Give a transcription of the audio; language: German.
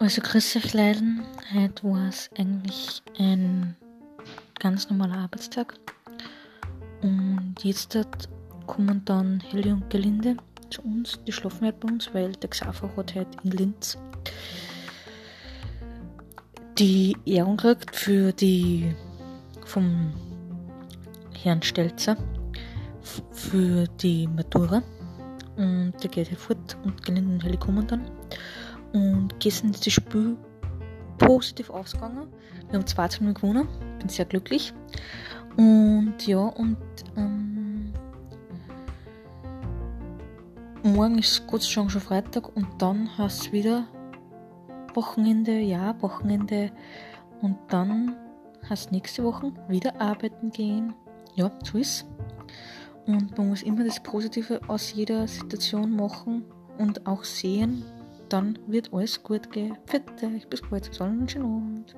Also euch Leiden. Heute war es eigentlich ein ganz normaler Arbeitstag. Und jetzt dort kommen dann Helly und Gelinde zu uns. Die schlafen halt bei uns, weil der Xaver hat heute in Linz die Ehrung gekriegt für die vom Herrn Stelzer für die Matura. Und der geht halt fort und Gelinde und Helly kommen dann. Und gestern ist das Spiel positiv ausgegangen. Wir haben 2 zu 0 gewonnen. Bin sehr glücklich. Und ja, und ähm, morgen ist Gott sei schon Freitag und dann heißt es wieder Wochenende, ja, Wochenende. Und dann heißt nächste Woche wieder arbeiten gehen. Ja, so ist Und man muss immer das Positive aus jeder Situation machen und auch sehen, dann wird alles gut gehen. Euch, bis bald, schönen Abend.